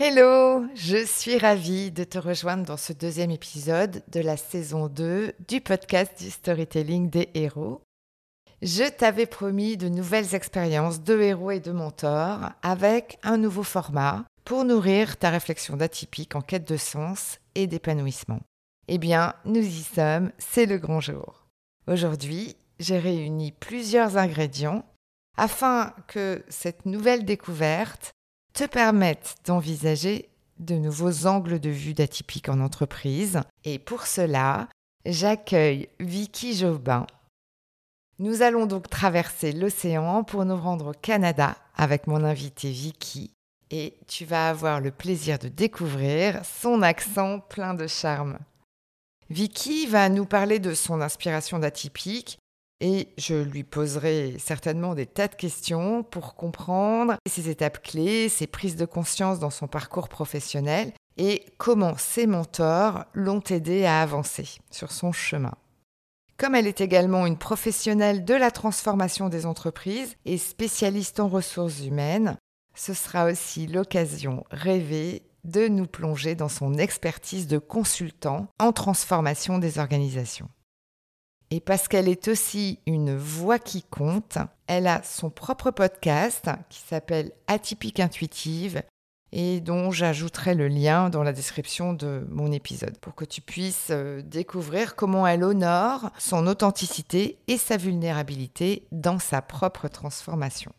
Hello, je suis ravie de te rejoindre dans ce deuxième épisode de la saison 2 du podcast du storytelling des héros. Je t'avais promis de nouvelles expériences de héros et de mentors avec un nouveau format pour nourrir ta réflexion d'atypique en quête de sens et d'épanouissement. Eh bien, nous y sommes, c'est le grand jour. Aujourd'hui, j'ai réuni plusieurs ingrédients afin que cette nouvelle découverte te permettent d'envisager de nouveaux angles de vue d'atypique en entreprise. Et pour cela, j'accueille Vicky Jobin. Nous allons donc traverser l'océan pour nous rendre au Canada avec mon invité Vicky. Et tu vas avoir le plaisir de découvrir son accent plein de charme. Vicky va nous parler de son inspiration d'atypique et je lui poserai certainement des tas de questions pour comprendre ses étapes clés, ses prises de conscience dans son parcours professionnel et comment ses mentors l'ont aidé à avancer sur son chemin. Comme elle est également une professionnelle de la transformation des entreprises et spécialiste en ressources humaines, ce sera aussi l'occasion rêvée de nous plonger dans son expertise de consultant en transformation des organisations. Et parce qu'elle est aussi une voix qui compte, elle a son propre podcast qui s'appelle Atypique Intuitive et dont j'ajouterai le lien dans la description de mon épisode pour que tu puisses euh, découvrir comment elle honore son authenticité et sa vulnérabilité dans sa propre transformation.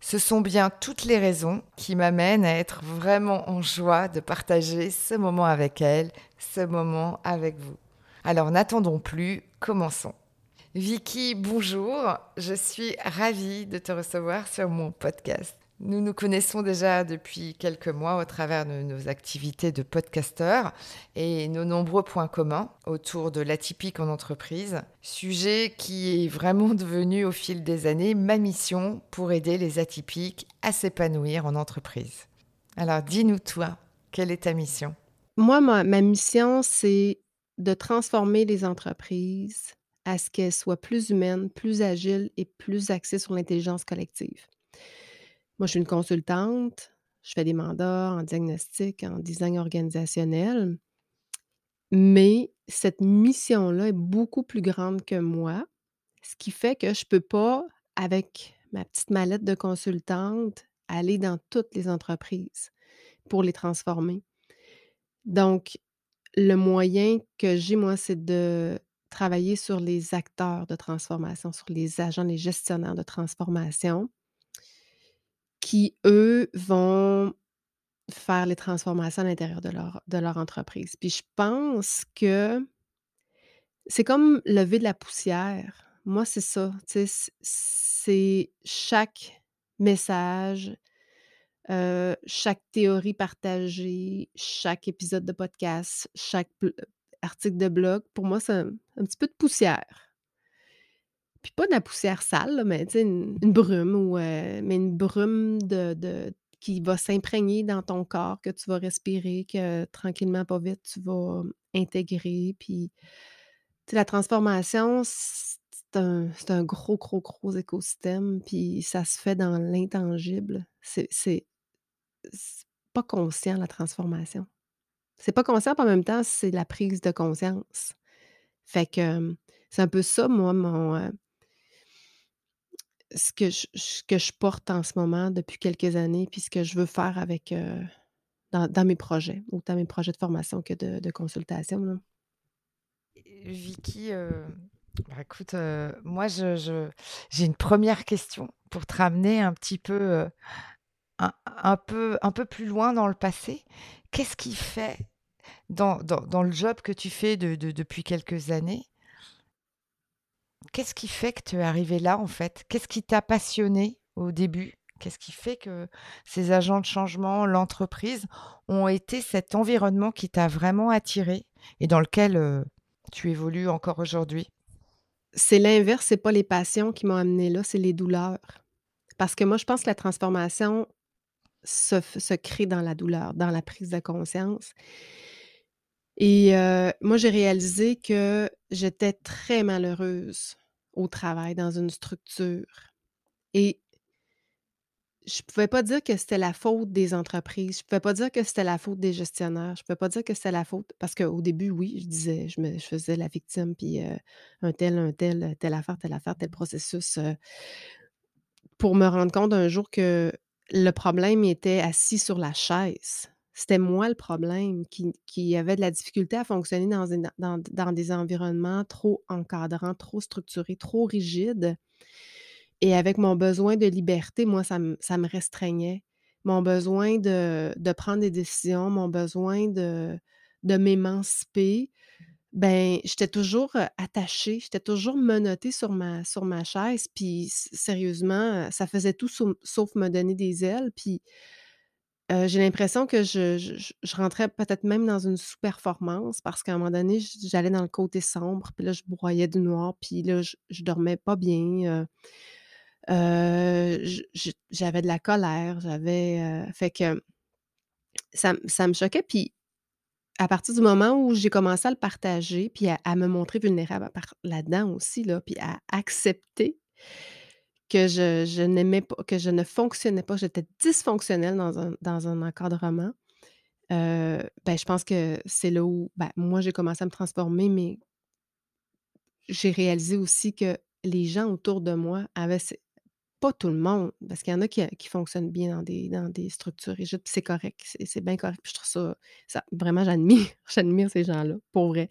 Ce sont bien toutes les raisons qui m'amènent à être vraiment en joie de partager ce moment avec elle, ce moment avec vous. Alors n'attendons plus, commençons. Vicky, bonjour, je suis ravie de te recevoir sur mon podcast. Nous nous connaissons déjà depuis quelques mois au travers de nos activités de podcasteur et nos nombreux points communs autour de l'atypique en entreprise, sujet qui est vraiment devenu au fil des années ma mission pour aider les atypiques à s'épanouir en entreprise. Alors dis-nous toi, quelle est ta mission? Moi, ma, ma mission, c'est de transformer les entreprises à ce qu'elles soient plus humaines, plus agiles et plus axées sur l'intelligence collective. Moi, je suis une consultante, je fais des mandats en diagnostic, en design organisationnel, mais cette mission-là est beaucoup plus grande que moi, ce qui fait que je ne peux pas, avec ma petite mallette de consultante, aller dans toutes les entreprises pour les transformer. Donc, le moyen que j'ai, moi, c'est de travailler sur les acteurs de transformation, sur les agents, les gestionnaires de transformation qui, eux, vont faire les transformations à l'intérieur de leur, entreprise. Puis je pense que c'est comme lever de la poussière. Moi, c'est ça. C'est chaque message, chaque théorie partagée, chaque épisode de podcast, chaque article de blog, pour moi, c'est un, petit peu de poussière. Puis pas de la poussière sale, mais une, une brume, ou, mais une brume de, qui va s'imprégner dans ton corps, que tu vas respirer, que tranquillement, pas vite, tu vas intégrer. Puis la transformation, c'est un, un, gros, gros, gros écosystème, puis ça se fait dans l'intangible. C'est pas conscient, la transformation. C'est pas conscient, en même temps, c'est la prise de conscience. Fait que c'est un peu ça, moi, mon. ce, que je, je porte en ce moment depuis quelques années, puis ce que je veux faire avec. dans, mes projets, autant mes projets de formation que de, consultation. Vicky, bah, écoute, moi, je, j'ai une première question pour te ramener un petit peu, un, peu, un peu plus loin dans le passé. Qu'est-ce qui fait, dans, dans, le job que tu fais de, depuis quelques années, qu'est-ce qui fait que tu es arrivé là, en fait? Qu'est-ce qui t'a passionné au début? Qu'est-ce qui fait que ces agents de changement, l'entreprise, ont été cet environnement qui t'a vraiment attiré et dans lequel tu évolues encore aujourd'hui? C'est l'inverse, c'est pas les passions qui m'ont amené là, c'est les douleurs. Parce que moi, je pense que la transformation se, crée dans la douleur, dans la prise de conscience. Et moi, j'ai réalisé que j'étais très malheureuse au travail, dans une structure. Et je pouvais pas dire que c'était la faute des entreprises. Je pouvais pas dire que c'était la faute des gestionnaires. Je pouvais pas dire que c'était la faute parce qu'au début, oui, je disais, je, me, faisais la victime, puis un tel, un tel, telle affaire, telle affaire, tel processus, pour me rendre compte un jour que le problème était assis sur la chaise. C'était moi le problème qui, qui, avait de la difficulté à fonctionner dans, dans, dans des environnements trop encadrants, trop structurés, trop rigides et avec mon besoin de liberté, moi, ça me, ça me restreignait. Mon besoin de, de, prendre des décisions, mon besoin de, de m'émanciper, ben j'étais toujours attachée, j'étais toujours menottée sur ma, sur ma chaise. Puis sérieusement, ça faisait tout sauf, me donner des ailes. Puis j'ai l'impression que je, je, rentrais peut-être même dans une sous-performance parce qu'à un moment donné, j'allais dans le côté sombre, puis là, je broyais du noir, puis là, je, je dormais pas bien j'avais de la colère, j'avais, fait que ça me choquait. Puis à partir du moment où j'ai commencé à le partager, puis à me montrer vulnérable là-dedans aussi, là, puis à accepter que je n'aimais pas que je ne fonctionnais pas, j'étais dysfonctionnelle dans un dans un encadrement, ben, je pense que c'est là où, ben, moi, j'ai commencé à me transformer, mais j'ai réalisé aussi que les gens autour de moi avaient pas tout le monde, parce qu'il y en a qui, fonctionnent bien dans des, dans des structures rigides, c'est correct, c'est bien correct. je trouve ça, ça vraiment, j'admire, j'admire ces gens-là, pour vrai.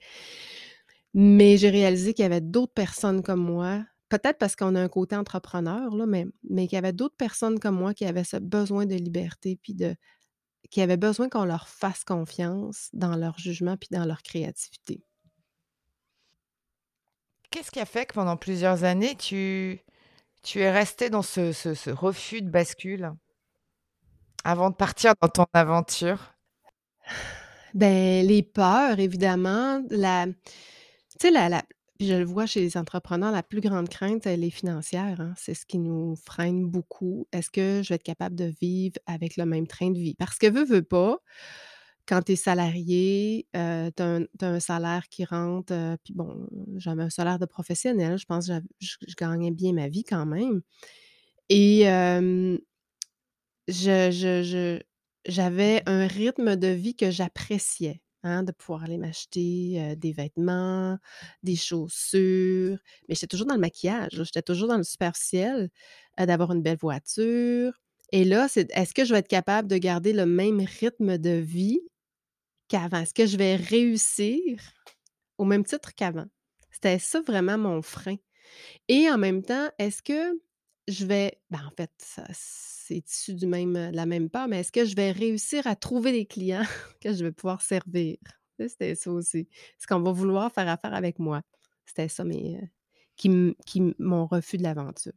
Mais j'ai réalisé qu'il y avait d'autres personnes comme moi, peut-être parce qu'on a un côté entrepreneur, là, mais, mais qu'il y avait d'autres personnes comme moi qui avaient ce besoin de liberté, puis de, qui avaient besoin qu'on leur fasse confiance dans leur jugement, puis dans leur créativité. Qu'est-ce qui a fait que pendant plusieurs années, tu, tu es resté dans ce, refus de bascule avant de partir dans ton aventure? Ben, les peurs, évidemment. La, tu sais, la, je le vois chez les entrepreneurs, la plus grande crainte, elle est financière. Hein. C'est ce qui nous freine beaucoup. Est-ce que je vais être capable de vivre avec le même train de vie? Parce que veux, veux pas, quand tu es salarié, tu as, un salaire qui rentre, puis bon, j'avais un salaire de professionnel, je pense que je, gagnais bien ma vie quand même. Et je, j'avais un rythme de vie que j'appréciais, hein, de pouvoir aller m'acheter des vêtements, des chaussures, mais j'étais toujours dans le maquillage, j'étais toujours dans le superficiel, d'avoir une belle voiture. Et là, c'est est-ce que je vais être capable de garder le même rythme de vie qu'avant? Est-ce que je vais réussir au même titre qu'avant? C'était ça vraiment mon frein. Et en même temps, est-ce que je vais, ben en fait, c'est issu du même, de la même part, mais est-ce que je vais réussir à trouver des clients que je vais pouvoir servir? C'était ça aussi. Est-ce qu'on va vouloir faire affaire avec moi? C'était ça, mais euh, qui, qui mon refus de l'aventure.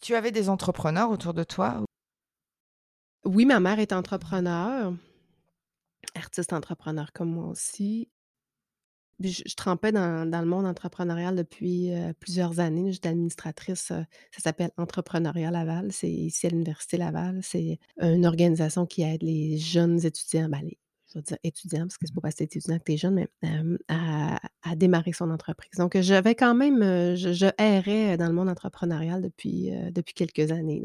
Tu avais des entrepreneurs autour de toi? Oui, ma mère est entrepreneur artiste entrepreneur comme moi aussi. je, trempais dans, le monde entrepreneurial depuis plusieurs années. J'étais administratrice, ça s'appelle Entrepreneuriat Laval. C'est ici à l'Université Laval. C'est une organisation qui aide les jeunes étudiants, ben, je veux dire étudiants, parce que c'est pas parce que tu étudiant que tu es jeune, mais à, démarrer son entreprise. Donc, j'avais quand même, je, errais dans le monde entrepreneurial depuis, depuis quelques années.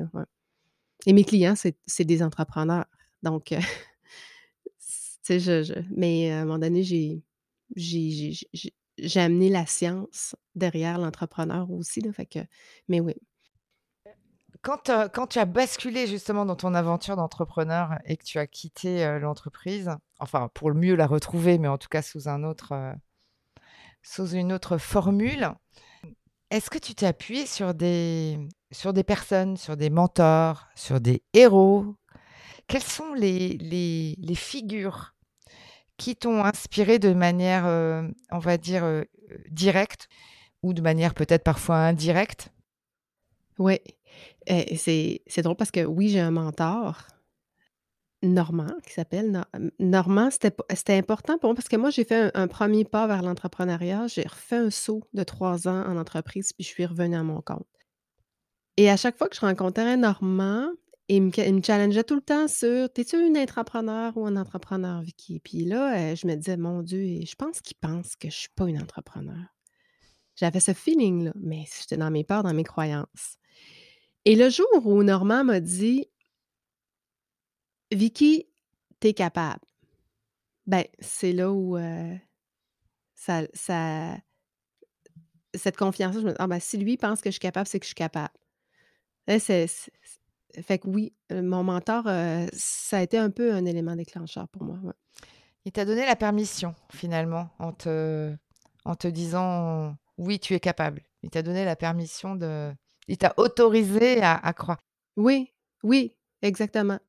Et mes clients, c'est des entrepreneurs. Donc, sais, je, mais à un moment donné, j'ai, j'ai, amené la science derrière l'entrepreneur aussi. Là, mais oui. Quand, quand, tu as basculé justement dans ton aventure d'entrepreneur et que tu as quitté l'entreprise, enfin pour le mieux la retrouver, mais en tout cas sous un autre, sous une autre formule. Est-ce que tu t'es appuyé sur des, sur des personnes, sur des mentors, sur des héros? Quelles sont les, figures qui t'ont inspiré de manière, euh, on va dire, euh, directe ou de manière peut-être parfois indirecte? Oui, c'est drôle parce que oui, j'ai un mentor, Normand, qui s'appelle Normand. C'était important pour moi parce que moi, j'ai fait un, premier pas vers l'entrepreneuriat. J'ai refait un saut de trois ans en entreprise, puis je suis revenue à mon compte. Et à chaque fois que je rencontrais un Normand, il me, challengeait tout le temps sur T'es-tu une entrepreneur ou un entrepreneur, Vicky? Puis là, euh, je me disais, mon Dieu, je pense qu'il pense que je ne suis pas une entrepreneur. J'avais ce feeling-là, mais j'étais dans mes peurs, dans mes croyances. Et le jour où Normand m'a dit Vicky, t'es capable. Ben, c'est là où euh, ça, ça, cette confiance, je me dis, ah ben, si lui pense que je suis capable, c'est que je suis capable. c'est, fait que oui, euh, mon mentor, euh, ça a été un peu un élément déclencheur pour moi. Il t'a donné la permission, finalement, en te, en te disant oui, tu es capable. Il t'a donné la permission de. Il t'a autorisé à, à croire. Oui, oui, exactement.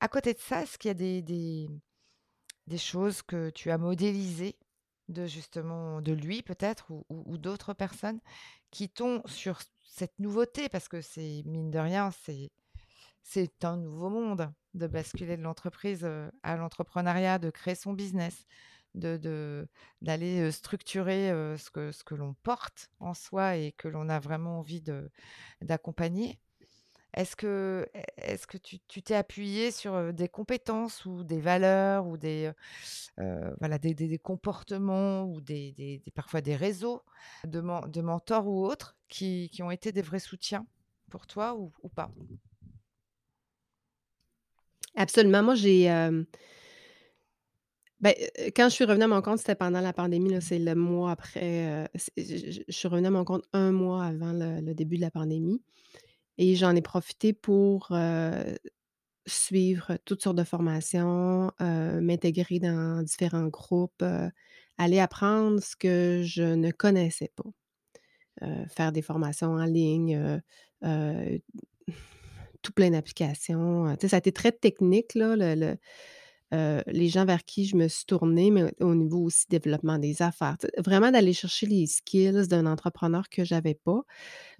À côté de ça, est-ce qu'il y a des, des, choses que tu as modélisées de justement de lui peut-être ou, d'autres personnes qui t'ont sur cette nouveauté parce que c'est mine de rien c'est c'est un nouveau monde de basculer de l'entreprise à l'entrepreneuriat, de créer son business, de d'aller structurer ce que ce que l'on porte en soi et que l'on a vraiment envie de d'accompagner. Est-ce que, est que tu t'es appuyé sur des compétences ou des valeurs ou des, voilà, des, comportements ou des, parfois des réseaux de, de mentors ou autres? Qui, ont été des vrais soutiens pour toi ou, pas? Absolument. Moi, j'ai. Ben, quand je suis revenue à mon compte, c'était pendant la pandémie. C'est le mois après. je, suis revenue à mon compte un mois avant le début de la pandémie. Et j'en ai profité pour, suivre toutes sortes de formations, m'intégrer dans différents groupes, aller apprendre ce que je ne connaissais pas. Faire des formations en ligne, tout plein d'applications, ça a été très technique là, les gens vers qui je me suis tournée, mais au niveau aussi développement des affaires. vraiment d'aller chercher les skills d'un entrepreneur que j'avais pas.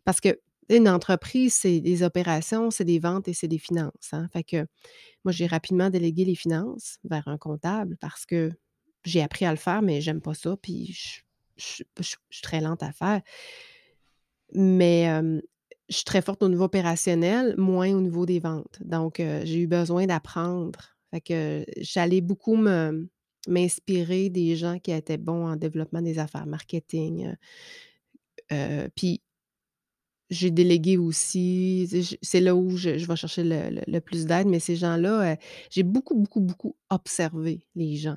Parce que une entreprise, c'est des opérations, c'est des ventes et c'est des finances, hein. Fait que moi, j'ai rapidement délégué les finances vers un comptable parce que j'ai appris à le faire, mais j'aime pas ça, puis je suis très lente à faire. Mais je suis très forte au niveau opérationnel, moins au niveau des ventes. Donc, j'ai eu besoin d'apprendre. J'allais beaucoup m'inspirer des gens qui étaient bons en développement des affaires, marketing. puis j'ai délégué aussi. C'est là où je, vais chercher le, plus d'aide, mais ces gens-là, j'ai beaucoup, beaucoup, beaucoup observé les gens.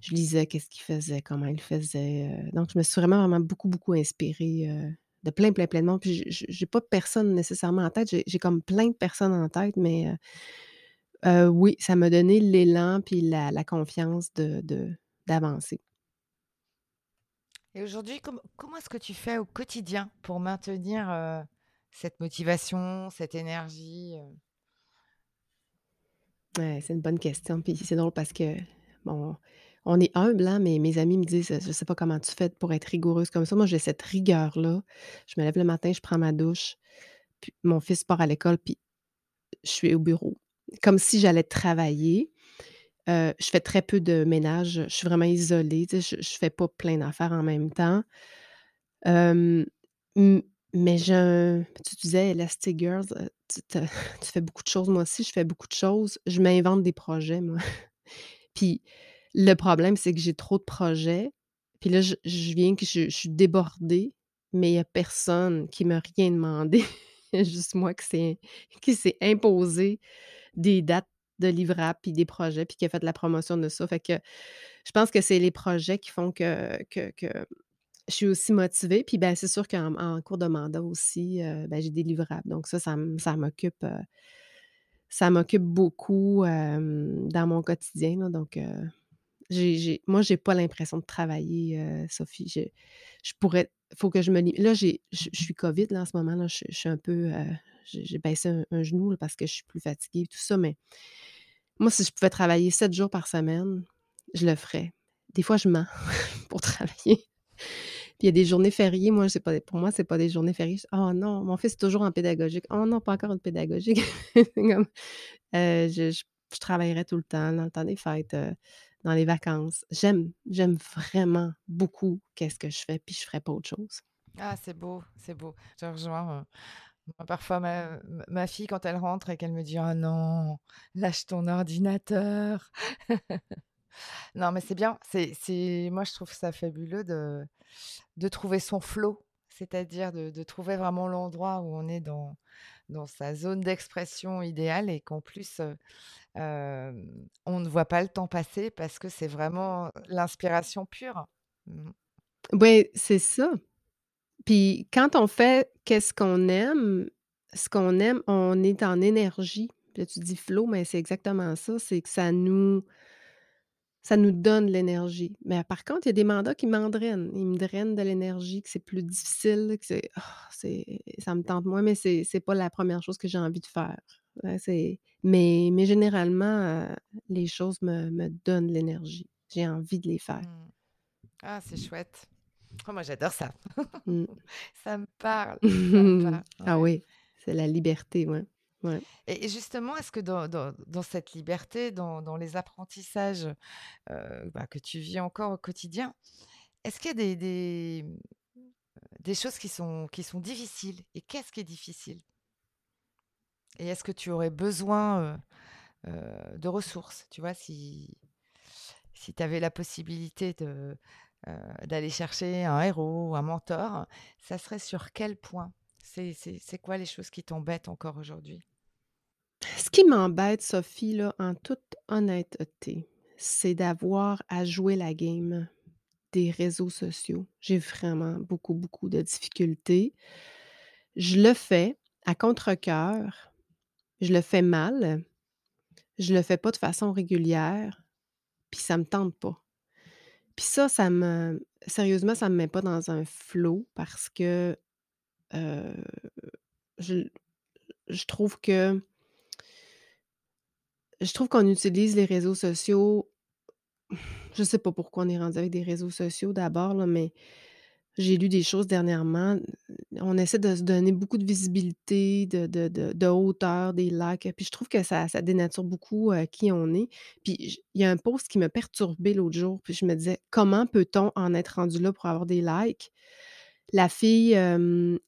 Je lisais qu'est-ce qu'ils faisaient, comment ils faisaient. Euh, donc, je me suis vraiment, vraiment beaucoup, beaucoup inspirée de plein, plein, plein de monde. Puis, j'ai pas personne nécessairement en tête. J'ai comme plein de personnes en tête, mais oui, ça m'a donné l'élan puis la, confiance de d'avancer. Et aujourd'hui, comment est-ce que tu fais au quotidien pour maintenir cette motivation, cette énergie c'est une bonne question. Puis c'est drôle parce que, bon, on est humble, hein, mais mes amis me disent, je sais pas comment tu fais pour être rigoureuse comme ça. Moi, j'ai cette rigueur-là. Je me lève le matin, je prends ma douche, puis mon fils part à l'école, puis je suis au bureau. Comme si j'allais travailler. Euh, je fais très peu de ménage. Je suis vraiment isolée. je ne fais pas plein d'affaires en même temps. mais je, tu disais Elastic Girls, euh, tu, fais beaucoup de choses. Moi aussi, je fais beaucoup de choses. Je m'invente des projets, moi. Puis le problème, c'est que j'ai trop de projets. Puis là, je, viens que je, suis débordée, mais il n'y a personne qui m'a rien demandé. juste moi qui s'est imposé des dates de livrables, puis des projets, puis qui a fait la promotion de ça. Fait que je pense que c'est les projets qui font que, je suis aussi motivée. Puis ben, c'est sûr qu'en cours de mandat aussi, euh, ben, j'ai des livrables. Donc ça, ça, m'occupe. Euh, ça m'occupe beaucoup dans mon quotidien. donc, J'ai j'ai moi, j'ai pas l'impression de travailler, heu, Sophie. Je je pourrais faut que je me là, je suis covid, là, en ce moment, là, je suis un peu, heu, j'ai baissé un genou, parce que je suis plus fatiguée, tout ça, mais moi, si je pouvais travailler 7 jours par semaine, je le ferais. Des fois, je mens pour travailler. Puis il y a des journées fériées, moi, c'est pas pour moi, c'est pas des journées fériées. «Oh non, mon fils est toujours en pédagogique. Oh non, pas encore une pédagogique». comme, heu, je je travaillerais tout le temps, dans le temps des fêtes, dans les vacances. J'aime j'aime vraiment beaucoup qu'est-ce que je fais, puis je ferais pas autre chose. Ah, c'est beau, c'est beau. Je rejoins, parfois, ma fille, quand elle rentre et qu'elle me dit: «Oh non, lâche ton ordinateur». Non, mais c'est bien. C'est moi, je trouve ça fabuleux de de trouver son flow, c'est-à-dire de de trouver vraiment l'endroit où on est dans dans sa zone d'expression idéale et qu'en plus, on ne voit pas le temps passer parce que c'est vraiment l'inspiration pure. Mmh. Ouais, c'est ça. Puis quand on fait qu'est-ce qu'on aime, ce qu'on aime, on est en énergie. Là, tu dis flow, mais c'est exactement ça, c'est que ça nous ça nous donne l'énergie. Mais par contre, il y a des mandats qui m'en drainent. Ils me drainent de l'énergie, que c'est plus difficile, que c'est c'est ça me tente moins, mais c'est c'est pas la première chose que j'ai envie de faire. Ouais, c'est mais mais généralement, heu, les choses me me donnent l'énergie. J'ai envie de les faire. Mmh. Ah, c'est chouette. Oh, moi, j'adore ça. Mmh. Ça me parle, ça me parle, Ah oui, c'est la liberté, ouais, Et justement, est-ce que dans cette liberté, dans les apprentissages, heu, bah, que tu vis encore au quotidien, est-ce qu'il y a des choses qui sont difficiles? Et qu'est-ce qui est difficile? Et est-ce que tu aurais besoin, heu heu, de ressources? Tu vois, si si tu avais la possibilité d'aller chercher un héros ou un mentor, ça serait sur quel point? C'est quoi les choses qui t'embêtent encore aujourd'hui? Ce qui m'embête, Sophie, là, en toute honnêteté, c'est d'avoir à jouer la game des réseaux sociaux. J'ai vraiment beaucoup, beaucoup de difficultés. Je le fais à contre-cœur, je le fais mal, je le fais pas de façon régulière, puis ça me tente pas. Puis ça, ça me sérieusement, ça me met pas dans un flow parce que, heu, je trouve que je trouve qu'on utilise les réseaux sociaux je sais pas pourquoi on est rendu avec des réseaux sociaux d'abord mais j'ai lu des choses dernièrement. On essaie de se donner beaucoup de visibilité, de hauteur, des likes, puis je trouve que ça ça dénature beaucoup, heu, qui on est. Puis il y a un post qui m'a perturbée l'autre jour, puis je me disais: «Comment peut-on en être rendu là pour avoir des likes?» La fille,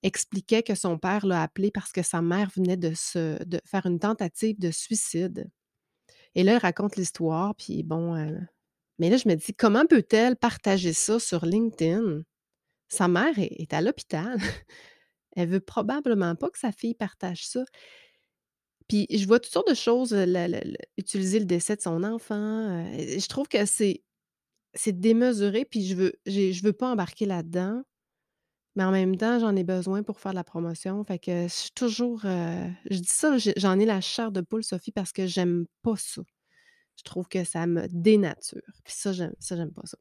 expliquait que son père l'a appelée parce que sa mère venait de faire une tentative de suicide et là, elle raconte l'histoire, puis bon, mais là, je me dis: «Comment peut-elle partager ça sur LinkedIn?» Sa mère est à l'hôpital. Elle veut probablement pas que sa fille partage ça. Puis je vois toutes sortes de choses, utiliser le décès de son enfant, je trouve que c'est démesuré, puis je veux je veux pas embarquer là-dedans, mais en même temps, j'en ai besoin pour faire de la promotion. Fait que je suis toujours, heu, je dis ça, j'en ai la chair de poule, Sophie, parce que j'aime pas ça. Je trouve que ça me dénature, puis ça, j'aime ça, j'aime pas ça.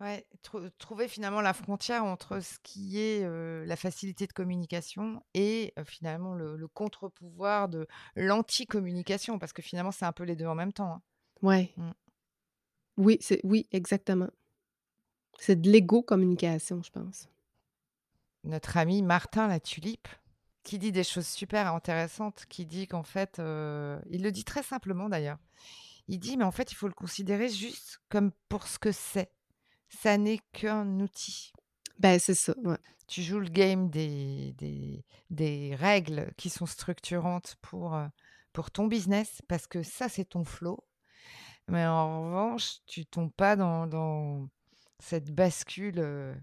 Ouais, trou trouver finalement la frontière entre ce qui est, heu, la facilité de communication et heu, finalement le le contre-pouvoir de l'anti-communication parce que finalement c'est un peu les 2 en même temps, hein. Ouais. Mmh. Oui, c'est oui, exactement. C'est de l'égo-communication, je pense. Notre ami Martin la tulipe, qui dit des choses super intéressantes, qui dit qu'en fait, heu, il le dit très simplement d'ailleurs. Il dit: «Mais en fait, il faut le considérer juste comme pour ce que c'est. Ça n'est qu'un outil». Ben, c'est ça, ouais. Tu joues le game des des des règles qui sont structurantes pour, heu, pour ton business parce que ça, c'est ton flow. Mais en revanche, tu tombes pas dans dans cette bascule, heu,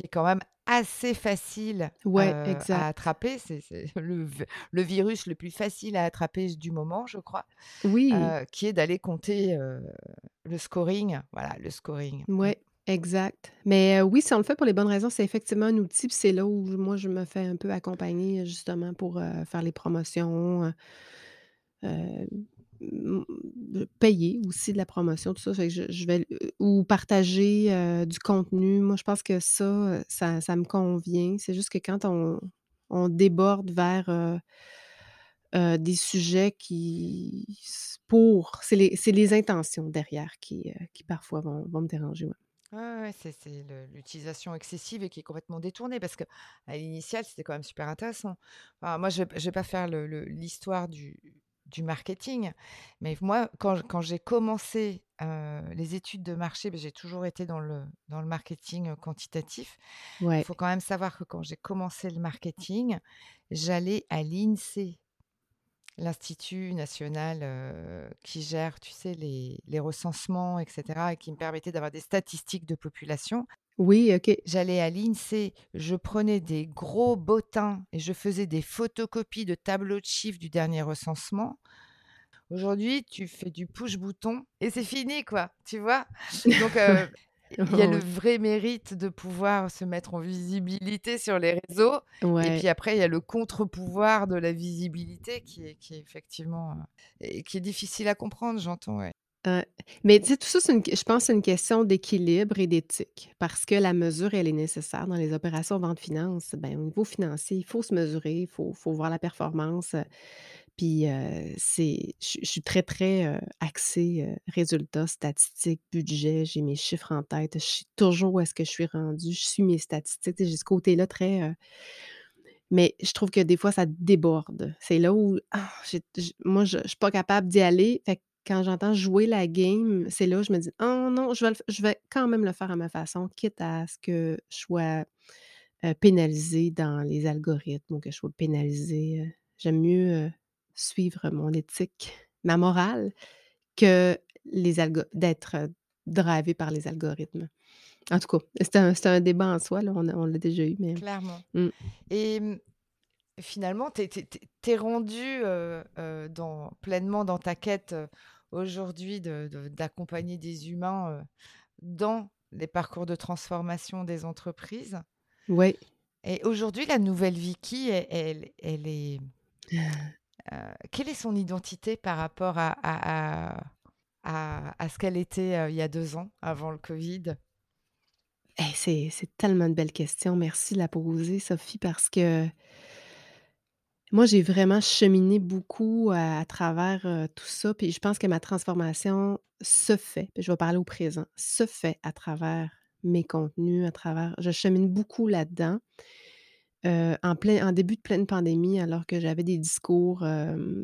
qui est quand même assez facile, Ouais, heu, à attraper. C'est le virus le plus facile à attraper du moment, je crois, Oui, heu, qui est d'aller compter, heu, le scoring. Voilà, le scoring. Mmh. ouais, exact. Mais oui, si on le fait pour les bonnes raisons, c'est effectivement un outil, c'est là où moi, je me fais un peu accompagner, justement, pour, faire les promotions, payer aussi de la promotion, tout ça. Fait que je, vais ou partager du contenu. Moi, je pense que ça, ça, ça me convient. C'est juste que quand on, on déborde vers des sujets qui, pour, c'est les, les, intentions derrière qui, qui parfois vont, vont me déranger. Ouais, c'est l'utilisation excessive et qui est complètement détournée parce que à l'initial, c'était quand même super intéressant. moi, je ne vais pas faire l'histoire du, du marketing, mais moi, quand, quand j'ai commencé les études de marché, ben, j'ai toujours été dans le, dans le marketing quantitatif. Il faut quand même savoir que quand j'ai commencé le marketing, j'allais à l'INSEE l'Institut national qui gère, tu sais, les, les, recensements, etc., et qui me permettait d'avoir des statistiques de population. Oui, ok. J'allais à l'INSEE, je prenais des gros bottins et je faisais des photocopies de tableaux de chiffres du dernier recensement. Aujourd'hui, tu fais du push-bouton et c'est fini, quoi. Tu vois? Donc, il y a le vrai mérite de pouvoir se mettre en visibilité sur les réseaux. Et puis après, il y a le contre-pouvoir de la visibilité qui est, qui est effectivement et qui est difficile à comprendre, j'entends. Ouais. Mais tu sais, tout ça, une, je pense c'est une question d'équilibre et d'éthique. Parce que la mesure, elle est nécessaire dans les opérations vente-finance. Ben, au niveau financier, il faut se mesurer, il faut, faut voir la performance. Puis c'est, je, suis très, très axée résultats, statistiques, budget. J'ai mes chiffres en tête. Je sais toujours où est-ce que je suis rendue. Je suis mes statistiques. J'ai ce côté-là très. mais je trouve que des fois, ça déborde. C'est là où ah, moi, je ne suis pas capable d'y aller. Fait quand j'entends jouer la game, c'est là où je me dis Oh non, je vais, je vais quand même le faire à ma façon, quitte à ce que je sois pénalisée dans les algorithmes ou que je sois pénalisée. J'aime mieux suivre mon éthique, ma morale, que les d'être drivé par les algorithmes. En tout cas, c'est un, un, débat en soi, là, on, l'a déjà eu. Mais... Clairement. Mmh. Et mmh, finalement, tu es, rendu dans, pleinement dans ta quête aujourd'hui d'accompagner des humains dans les parcours de transformation des entreprises. Oui. Et aujourd'hui, la nouvelle Vicky, elle, elle est quelle est son identité par rapport à, à, à, ce qu'elle était il y a deux ans, avant le Covid? Eh, c'est, tellement de belles questions. Merci de la poser, Sophie, parce que moi, j'ai vraiment cheminé beaucoup à, travers tout ça. Puis je pense que ma transformation se fait, puis je vais parler au présent, se fait à travers mes contenus, à travers. Je chemine beaucoup là-dedans en plein en début de pleine pandémie, alors que j'avais des discours,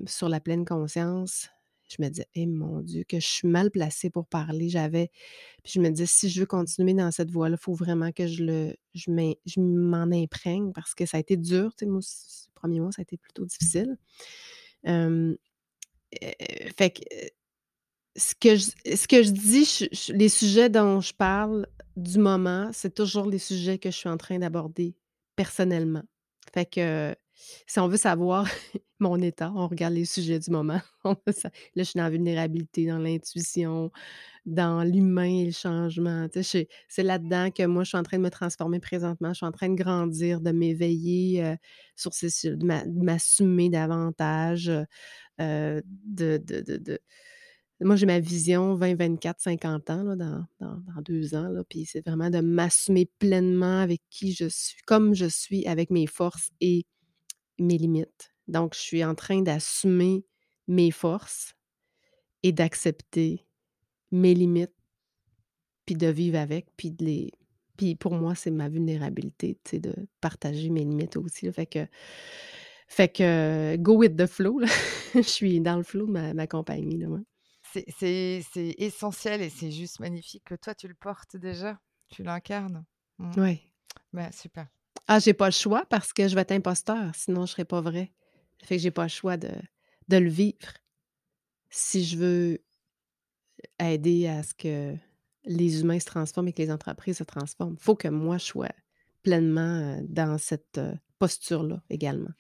sur la pleine conscience, je me disais: «Eh mon Dieu, que je suis mal placée pour parler». J'avais puis je me disais: «Si je veux continuer dans cette voie-là, il faut vraiment que je le je je m'en imprègne» parce que ça a été dur, tu sais, moi, ce premier mois, ça a été plutôt difficile. fait que, ce que je ce que je dis, les sujets dont je parle du moment, c'est toujours les sujets que je suis en train d'aborder personnellement. Fait que si on veut savoir mon état, on regarde les sujets du moment. là, je suis dans la vulnérabilité, dans l'intuition, dans l'humain et le changement. c'est là-dedans que moi, je suis en train de me transformer présentement. Je suis en train de grandir, de m'éveiller sur ces de m'assumer davantage, de, de moi, j'ai ma vision 20, 24, 50 ans, dans, deux ans. Puis c'est vraiment de m'assumer pleinement avec qui je suis, comme je suis, avec mes forces et mes limites. Donc, je suis en train d'assumer mes forces et d'accepter mes limites, puis de vivre avec, puis de les. Puis pour moi, c'est ma vulnérabilité, tu sais, de partager mes limites aussi. fait que. Fait que go with the flow. je suis dans le flow de ma, ma compagnie. Là, c'est essentiel et c'est juste magnifique que toi, tu le portes déjà. Tu l'incarnes. Mmh. Oui. Ben, super. Ah, j'ai pas le choix parce que je vais être imposteur, sinon je serais pas vrai. Fait que j'ai pas le choix de, de le vivre si je veux aider à ce que les humains se transforment et que les entreprises se transforment. Il faut que moi, je sois pleinement dans cette posture-là également.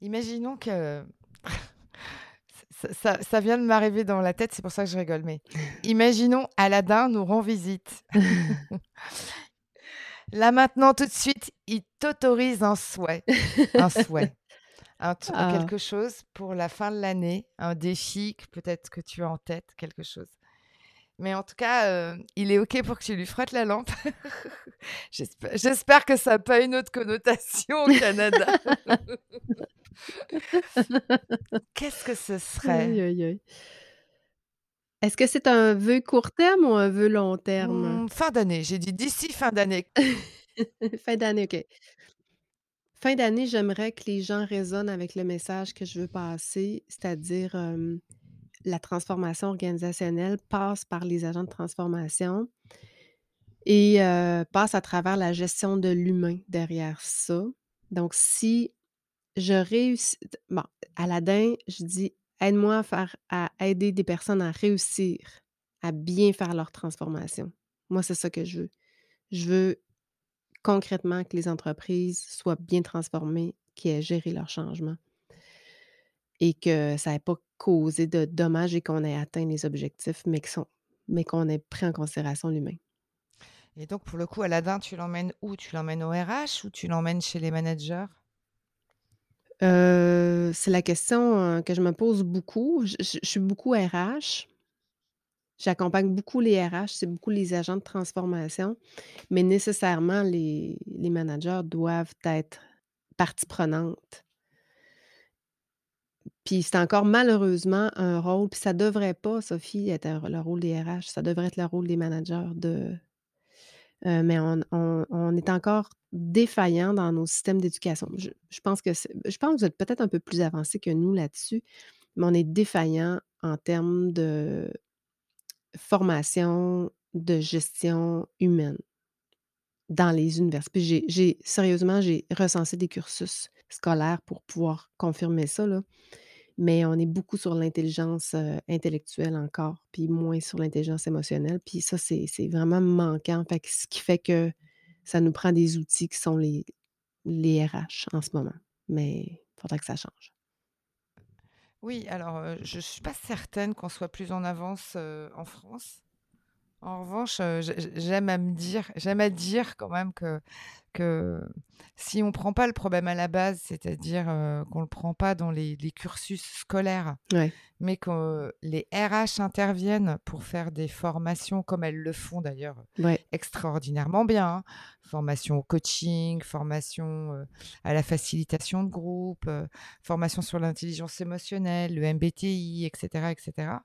Imaginons que ça, vient de m'arriver dans la tête, c'est pour ça que je rigole. Mais imaginons Aladdin nous rend visite. Là maintenant, tout de suite, il t'autorise un souhait. Un souhait. un Ah. quelque chose pour la fin de l'année, un défi que peut-être que tu as en tête, quelque chose. Mais en tout cas, heu, il est OK pour que tu lui frottes la lampe. J'espè j'espère que ça a pas une autre connotation au Canada. Qu'est-ce que ce serait? Est-ce que c'est un vœu court terme ou un vœu long terme? Mmh, fin d'année, j'ai dit d'ici fin d'année. Fin d'année, OK. Fin d'année, j'aimerais que les gens résonnent avec le message que je veux passer, c'est-à-dire, la transformation organisationnelle passe par les agents de transformation et passe à travers la gestion de l'humain derrière ça. Donc si je réussis bon, Aladdin, je dis: «Aide-moi à faire à aider des personnes à réussir à bien faire leur transformation». Moi, c'est ça que je veux. Je veux concrètement que les entreprises soient bien transformées, qu'ils aient géré leur changement et que ça ait pas causé de dommages et qu'on ait atteint les objectifs, mais qui sont mais qu'on ait pris en considération l'humain. Et donc pour le coup, Aladdin, tu l'emmènes où? Tu l'emmènes au RH ou tu l'emmènes chez les managers? Heu, c'est la question, heu, que je me pose beaucoup. Je suis beaucoup RH. J'accompagne beaucoup les RH, c'est beaucoup les agents de transformation, mais nécessairement les managers doivent être partie prenante. Puis c'est encore malheureusement un rôle puis ça devrait pas, Sophie, être le rôle des RH, ça devrait être le rôle des managers de heu, mais on est encore défaillant dans nos systèmes d'éducation. Je pense que je pense que vous êtes peut-être un peu plus avancés que nous là-dessus, mais on est défaillant en termes de formation, de gestion humaine dans les universités. J'ai sérieusement, j'ai recensé des cursus scolaires pour pouvoir confirmer ça, là, mais on est beaucoup sur l'intelligence, intellectuelle encore, puis moins sur l'intelligence émotionnelle, puis ça, c'est vraiment manquant. Fait que ce qui fait que ça nous prend des outils qui sont les les RH en ce moment, mais il faudrait que ça change. Oui, alors, je suis pas certaine qu'on soit plus en avance, en France. En revanche, j'ai j'aime à me dire j'aime à dire quand même que que si on prend pas le problème à la base, c'est-à-dire, heu, qu'on le prend pas dans les les cursus scolaires, Ouais. mais que les RH interviennent pour faire des formations comme elles le font d'ailleurs Ouais. extraordinairement bien, hein. Formation au coaching, formation, heu, à la facilitation de groupe, heu, formation sur l'intelligence émotionnelle, le MBTI et cetera et cetera.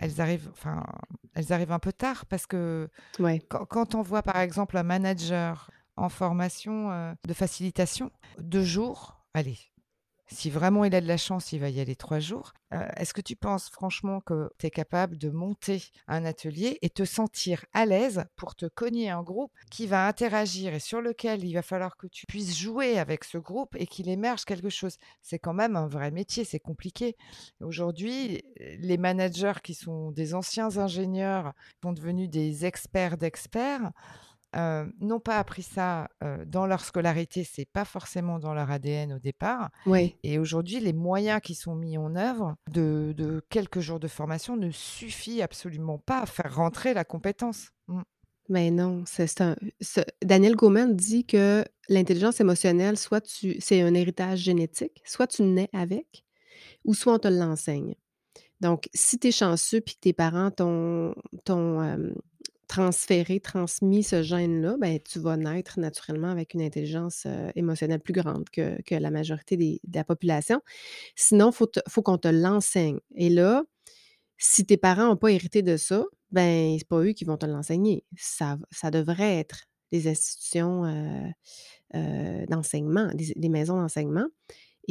Elles arrivent enfin, elles arrivent un peu tard parce que Ouais. quand quand on voit par exemple un manager en formation, heu, de facilitation, 2 jours, allez, si vraiment il a de la chance, il va y aller 3 jours. Heu, est-ce que tu penses franchement que tu es capable de monter un atelier et te sentir à l'aise pour te cogner un groupe qui va interagir et sur lequel il va falloir que tu puisses jouer avec ce groupe et qu'il émerge quelque chose? C'est quand même un vrai métier, c'est compliqué. Aujourd'hui, les managers qui sont des anciens ingénieurs, sont devenus des experts d'experts, heu, n'ont pas appris ça, heu, dans leur scolarité, c'est pas forcément dans leur ADN au départ et aujourd'hui, les moyens qui sont mis en œuvre de de quelques jours de formation ne suffit absolument pas à faire rentrer la compétence. Mmh. Mais non, c'est un Daniel Goleman dit que l'intelligence émotionnelle, soit tu c'est un héritage génétique, soit tu nais avec ou soit on te l'enseigne. Donc si tu es chanceux puis que tes parents t'ont hem, transféré, transmis ce gène-là, ben, tu vas naître naturellement avec une intelligence, heu, émotionnelle plus grande que que la majorité des de la population. Sinon, faut te faut qu'on te l'enseigne et là, si tes parents ont pas hérité de ça, ben, c'est pas eux qui vont te l'enseigner. Ça ça devrait être les institutions, heu heu, d'enseignement, des des maisons d'enseignement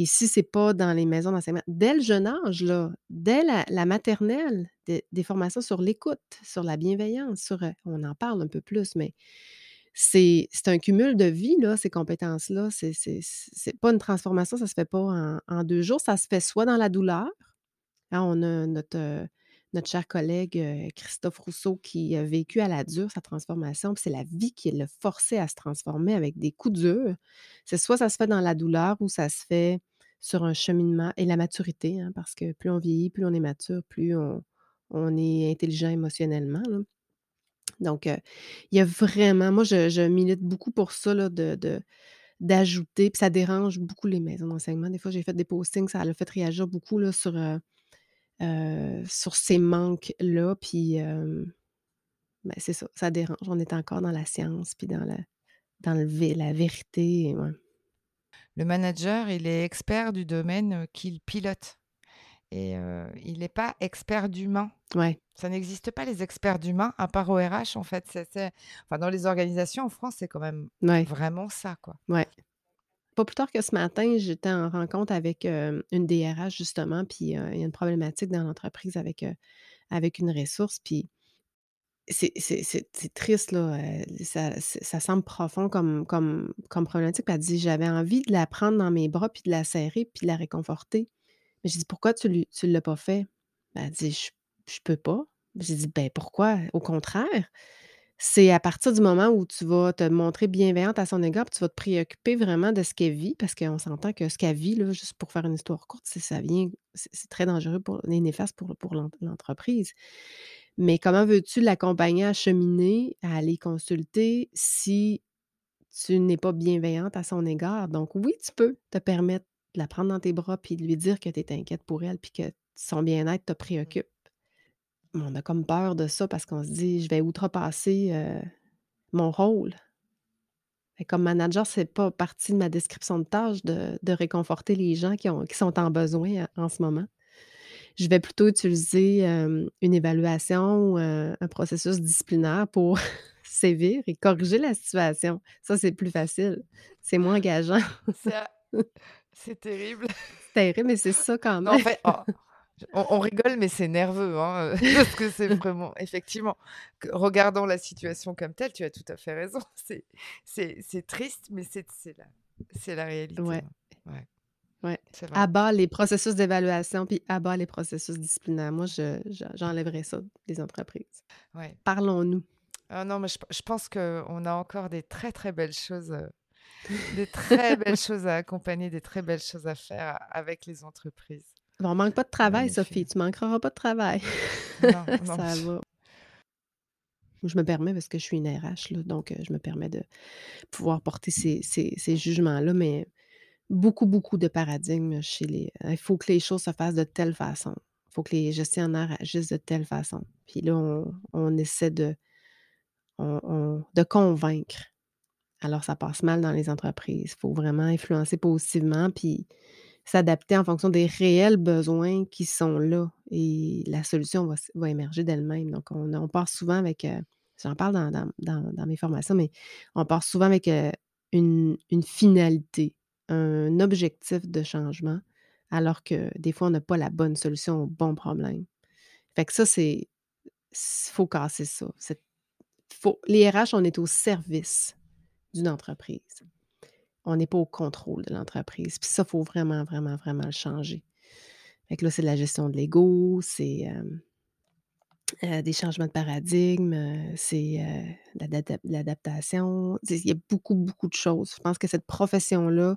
et si c'est pas dans les maisons d'enseignement dès le jeune âge, là, dès la maternelle, des formations sur l'écoute, sur la bienveillance, sur, heu on en parle un peu plus, mais c'est un cumul de vie, là, ces compétences-là. C'est pas une transformation, ça se fait pas en 2 jours. Ça se fait soit dans la douleur, hein, on a notre, heu, notre cher collègue, heu, Christophe Rousseau qui a vécu à la dure sa transformation, puis c'est la vie qui l'a forcé à se transformer avec des coups durs. C'est soit ça se fait dans la douleur ou ça se fait sur un cheminement et la maturité, hein, parce que plus on vieillit, plus on est mature, plus on on est intelligent émotionnellement. Donc, il y a vraiment moi je milite beaucoup pour ça, de d'ajouter, puis ça dérange beaucoup les maisons d'enseignement. Des fois, j'ai fait des postings, ça a fait réagir beaucoup sur, ces manques-là. Puis, ben, c'est ça, ça dérange. On est encore dans la science, puis dans la, dans le, la vérité. Le manager, il est expert du domaine qu'il pilote. Et il n'est pas expert d'humain. Ouais. Ça n'existe pas les experts d'humain, à part au RH, en fait. Enfin, dans les organisations en France, c'est quand même vraiment ça, quoi. Ouais. Pas plus tard que ce matin, j'étais en rencontre avec une DRH, justement, puis il y a une problématique dans l'entreprise avec, avec une ressource, puis c'est, triste, là. ça, ça, semble profond comme, comme, comme problématique. Puis elle dit J'avais envie de la prendre dans mes bras, puis de la serrer, puis de la réconforter. Mais j'ai dit: «Pourquoi tu ne l'as pas fait?» Ben, elle dit: «Je je peux pas». J'ai dit: «Ben, pourquoi? Au contraire, c'est à partir du moment où tu vas te montrer bienveillante à son égard, puis tu vas te préoccuper vraiment de ce qu'elle vit, parce qu'on s'entend que ce qu'elle vit, là, juste pour faire une histoire courte, ça vient c'est très dangereux pour et néfaste pour l'entreprise. Mais comment veux-tu l'accompagner à cheminer, à aller consulter si tu n'es pas bienveillante à son égard? Donc oui, tu peux te permettre de la prendre dans tes bras puis de lui dire que tu es inquiète pour elle puis que son bien-être te préoccupe. On a comme peur de ça parce qu'on se dit, je vais outrepasser euh, mon rôle. Et comme manager, c'est pas partie de ma description de tâche de, réconforter les gens qui, ont, qui sont en besoin en ce moment. Je vais plutôt utiliser euh, une évaluation ou un, processus disciplinaire pour sévir et corriger la situation. Ça, c'est plus facile. C'est moins engageant. C'est terrible. C'est terrible, mais c'est ça quand même. En fait, oh, on, rigole, mais c'est nerveux, hein, parce que c'est vraiment, effectivement, regardant la situation comme telle, tu as tout à fait raison. C'est triste, mais c'est la, la réalité. Ouais. ouais. Ouais. Abat les processus d'évaluation, puis abat les processus disciplinaires. Moi, j'enlèverais ça des entreprises. Ouais. Parlons-nous. Ah non, mais je, je pense qu'on a encore des très, très belles choses euh, des très belles choses à accompagner, des très belles choses à faire avec les entreprises. Bon, on manque pas de travail, Sophie. Tu manqueras pas de travail. Non, non. Ça va. Je me permets, parce que je suis une RH, là, donc euh, je me permets de pouvoir porter ces, ces, jugements-là, mais beaucoup, beaucoup de paradigmes chez les. Il faut que les choses se fassent de telle façon. Il faut que les gestionnaires agissent de telle façon. Puis là, on, essaie de, de convaincre alors ça passe mal dans les entreprises. Il faut vraiment influencer positivement puis s'adapter en fonction des réels besoins qui sont là et la solution va, émerger d'elle-même. Donc, on, part souvent avec, euh, j'en parle dans, mes formations, mais on part souvent avec euh, une, finalité, un objectif de changement, alors que des fois, on n'a pas la bonne solution au bon problème. Fait que ça, c'est. Il faut casser ça. Faut, les RH, on est au service d'une entreprise. On n'est pas au contrôle de l'entreprise. Puis ça, il faut vraiment, vraiment, vraiment le changer. Fait que là, c'est de la gestion de l'ego, c'est euh, des changements de paradigme, euh, c'est euh, l'adaptation. Il y a beaucoup, beaucoup de choses. Je pense que cette profession-là,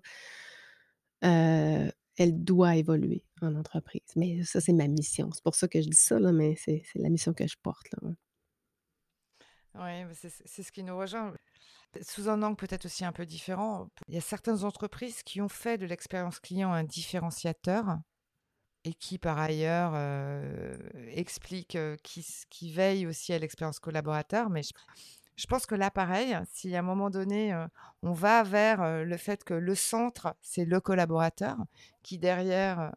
elle doit évoluer en entreprise. Mais ça, c'est ma mission. C'est pour ça que je dis ça, là, mais c'est la mission que je porte. Oui, c'est ce qui nous rejoint. Sous un angle peut-être aussi un peu différent, il y a certaines entreprises qui ont fait de l'expérience client un différenciateur et qui par ailleurs euh, expliquent, euh, qui, veillent aussi à l'expérience collaborateur. Mais je, pense que là, pareil, si à un moment donné, euh, on va vers le fait que le centre, c'est le collaborateur, qui derrière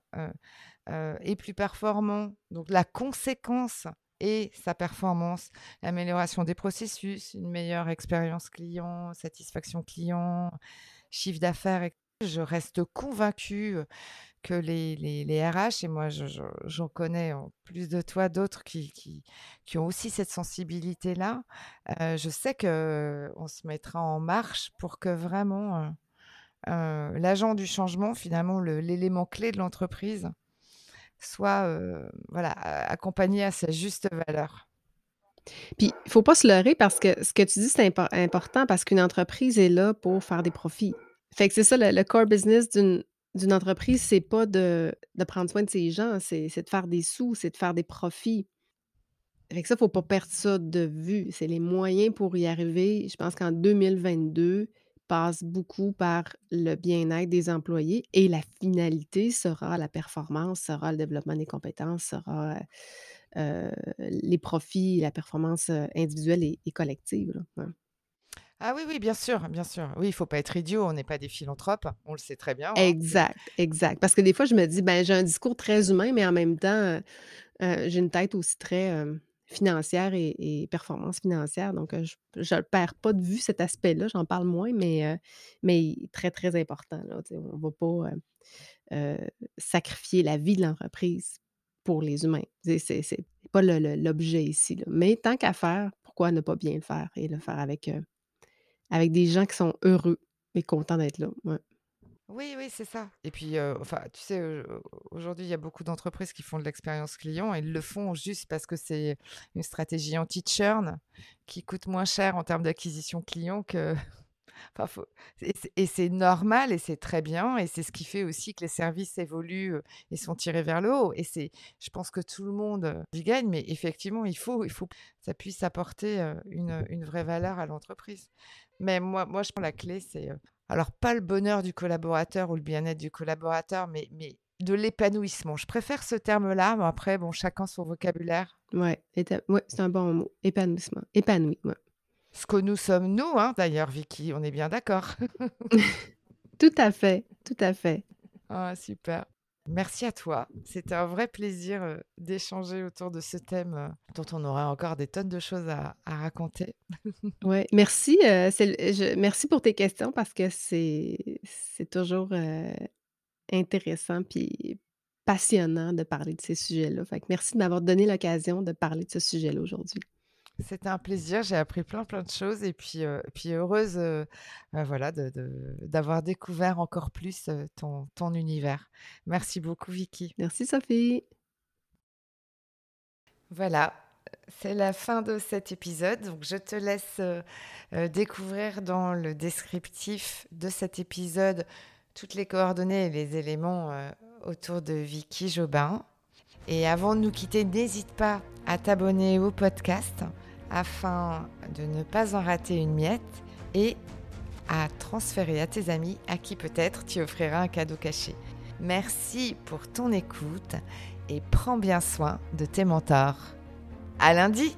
est plus performant, donc la conséquence et sa performance, l'amélioration des processus, une meilleure expérience client, satisfaction client, chiffre d'affaires. Je reste convaincue que les, les, RH, et moi j'en connais en plus de toi d'autres qui, qui, qui, ont aussi cette sensibilité-là, euh, je sais qu'on se mettra en marche pour que vraiment euh, euh, l'agent du changement, finalement l'élément clé de l'entreprise, soit voilà, accompagné à sa juste valeur. Puis, il ne faut pas se leurrer parce que ce que tu dis, c'est important parce qu'une entreprise est là pour faire des profits. Fait que c'est ça, le, core business d'une entreprise, c'est pas de, prendre soin de ses gens, c'est de faire des sous, c'est de faire des profits. Fait que ça, il ne faut pas perdre ça de vue. C'est les moyens pour y arriver. Je pense qu'en 2022, passe beaucoup par le bien-être des employés et la finalité sera la performance, sera le développement des compétences, sera euh, les profits, la performance euh, individuelle et, collective. Ah oui, oui, bien sûr, bien sûr. Oui, il faut pas être idiot, on n'est pas des philanthropes, on le sait très bien. Hein, exact, exact. Parce que des fois, je me dis, ben, j'ai un discours très humain, mais en même temps, euh, j'ai une tête aussi très financière et, performance financière. Donc, je ne perds pas de vue cet aspect-là, j'en parle moins, mais, mais très, très important. on ne va pas sacrifier la vie de l'entreprise pour les humains. C'est n'est pas l'objet ici. Mais tant qu'à faire, pourquoi ne pas bien le faire et le faire avec, avec des gens qui sont heureux et contents d'être là. Oui, oui, c'est ça. Et puis, enfin, tu sais, aujourd'hui, il y a beaucoup d'entreprises qui font de l'expérience client et ils le font juste parce que c'est une stratégie anti-churn qui coûte moins cher en termes d'acquisition client que. Et c'est normal et c'est très bien et c'est ce qui fait aussi que les services évoluent et sont tirés vers le haut. Et c'est, je pense que tout le monde y gagne, mais effectivement, il faut, il faut que ça puisse apporter une, une vraie valeur à l'entreprise. Mais moi, moi, je pense que la clé, c'est alors pas le bonheur du collaborateur ou le bien-être du collaborateur, mais, mais de l'épanouissement. Je préfère ce terme-là, mais après, bon, chacun son vocabulaire. Ouais, ouais c'est un bon mot. Épanouissement. Épanoui, Ce que nous sommes, nous, hein, d'ailleurs, Vicky, on est bien d'accord. tout à fait, tout à fait. Ah, super. Merci à toi. C'était un vrai plaisir d'échanger autour de ce thème dont on aurait encore des tonnes de choses à, raconter. oui, merci. merci pour tes questions parce que c'est toujours intéressant puis passionnant de parler de ces sujets-là. merci de m'avoir donné l'occasion de parler de ce sujet-là aujourd'hui. C'était un plaisir, j'ai appris plein plein de choses et puis, euh, puis heureuse euh, euh, voilà, d'avoir découvert encore plus ton, ton univers. Merci beaucoup Vicky. Merci Sophie. Voilà, c'est la fin de cet épisode. Donc je te laisse découvrir dans le descriptif de cet épisode toutes les coordonnées et les éléments autour de Vicky Jobin. Et avant de nous quitter, n'hésite pas à t'abonner au podcast afin de ne pas en rater une miette et à transférer à tes amis à qui peut-être tu offriras un cadeau caché. Merci pour ton écoute et prends bien soin de tes mentors. À lundi!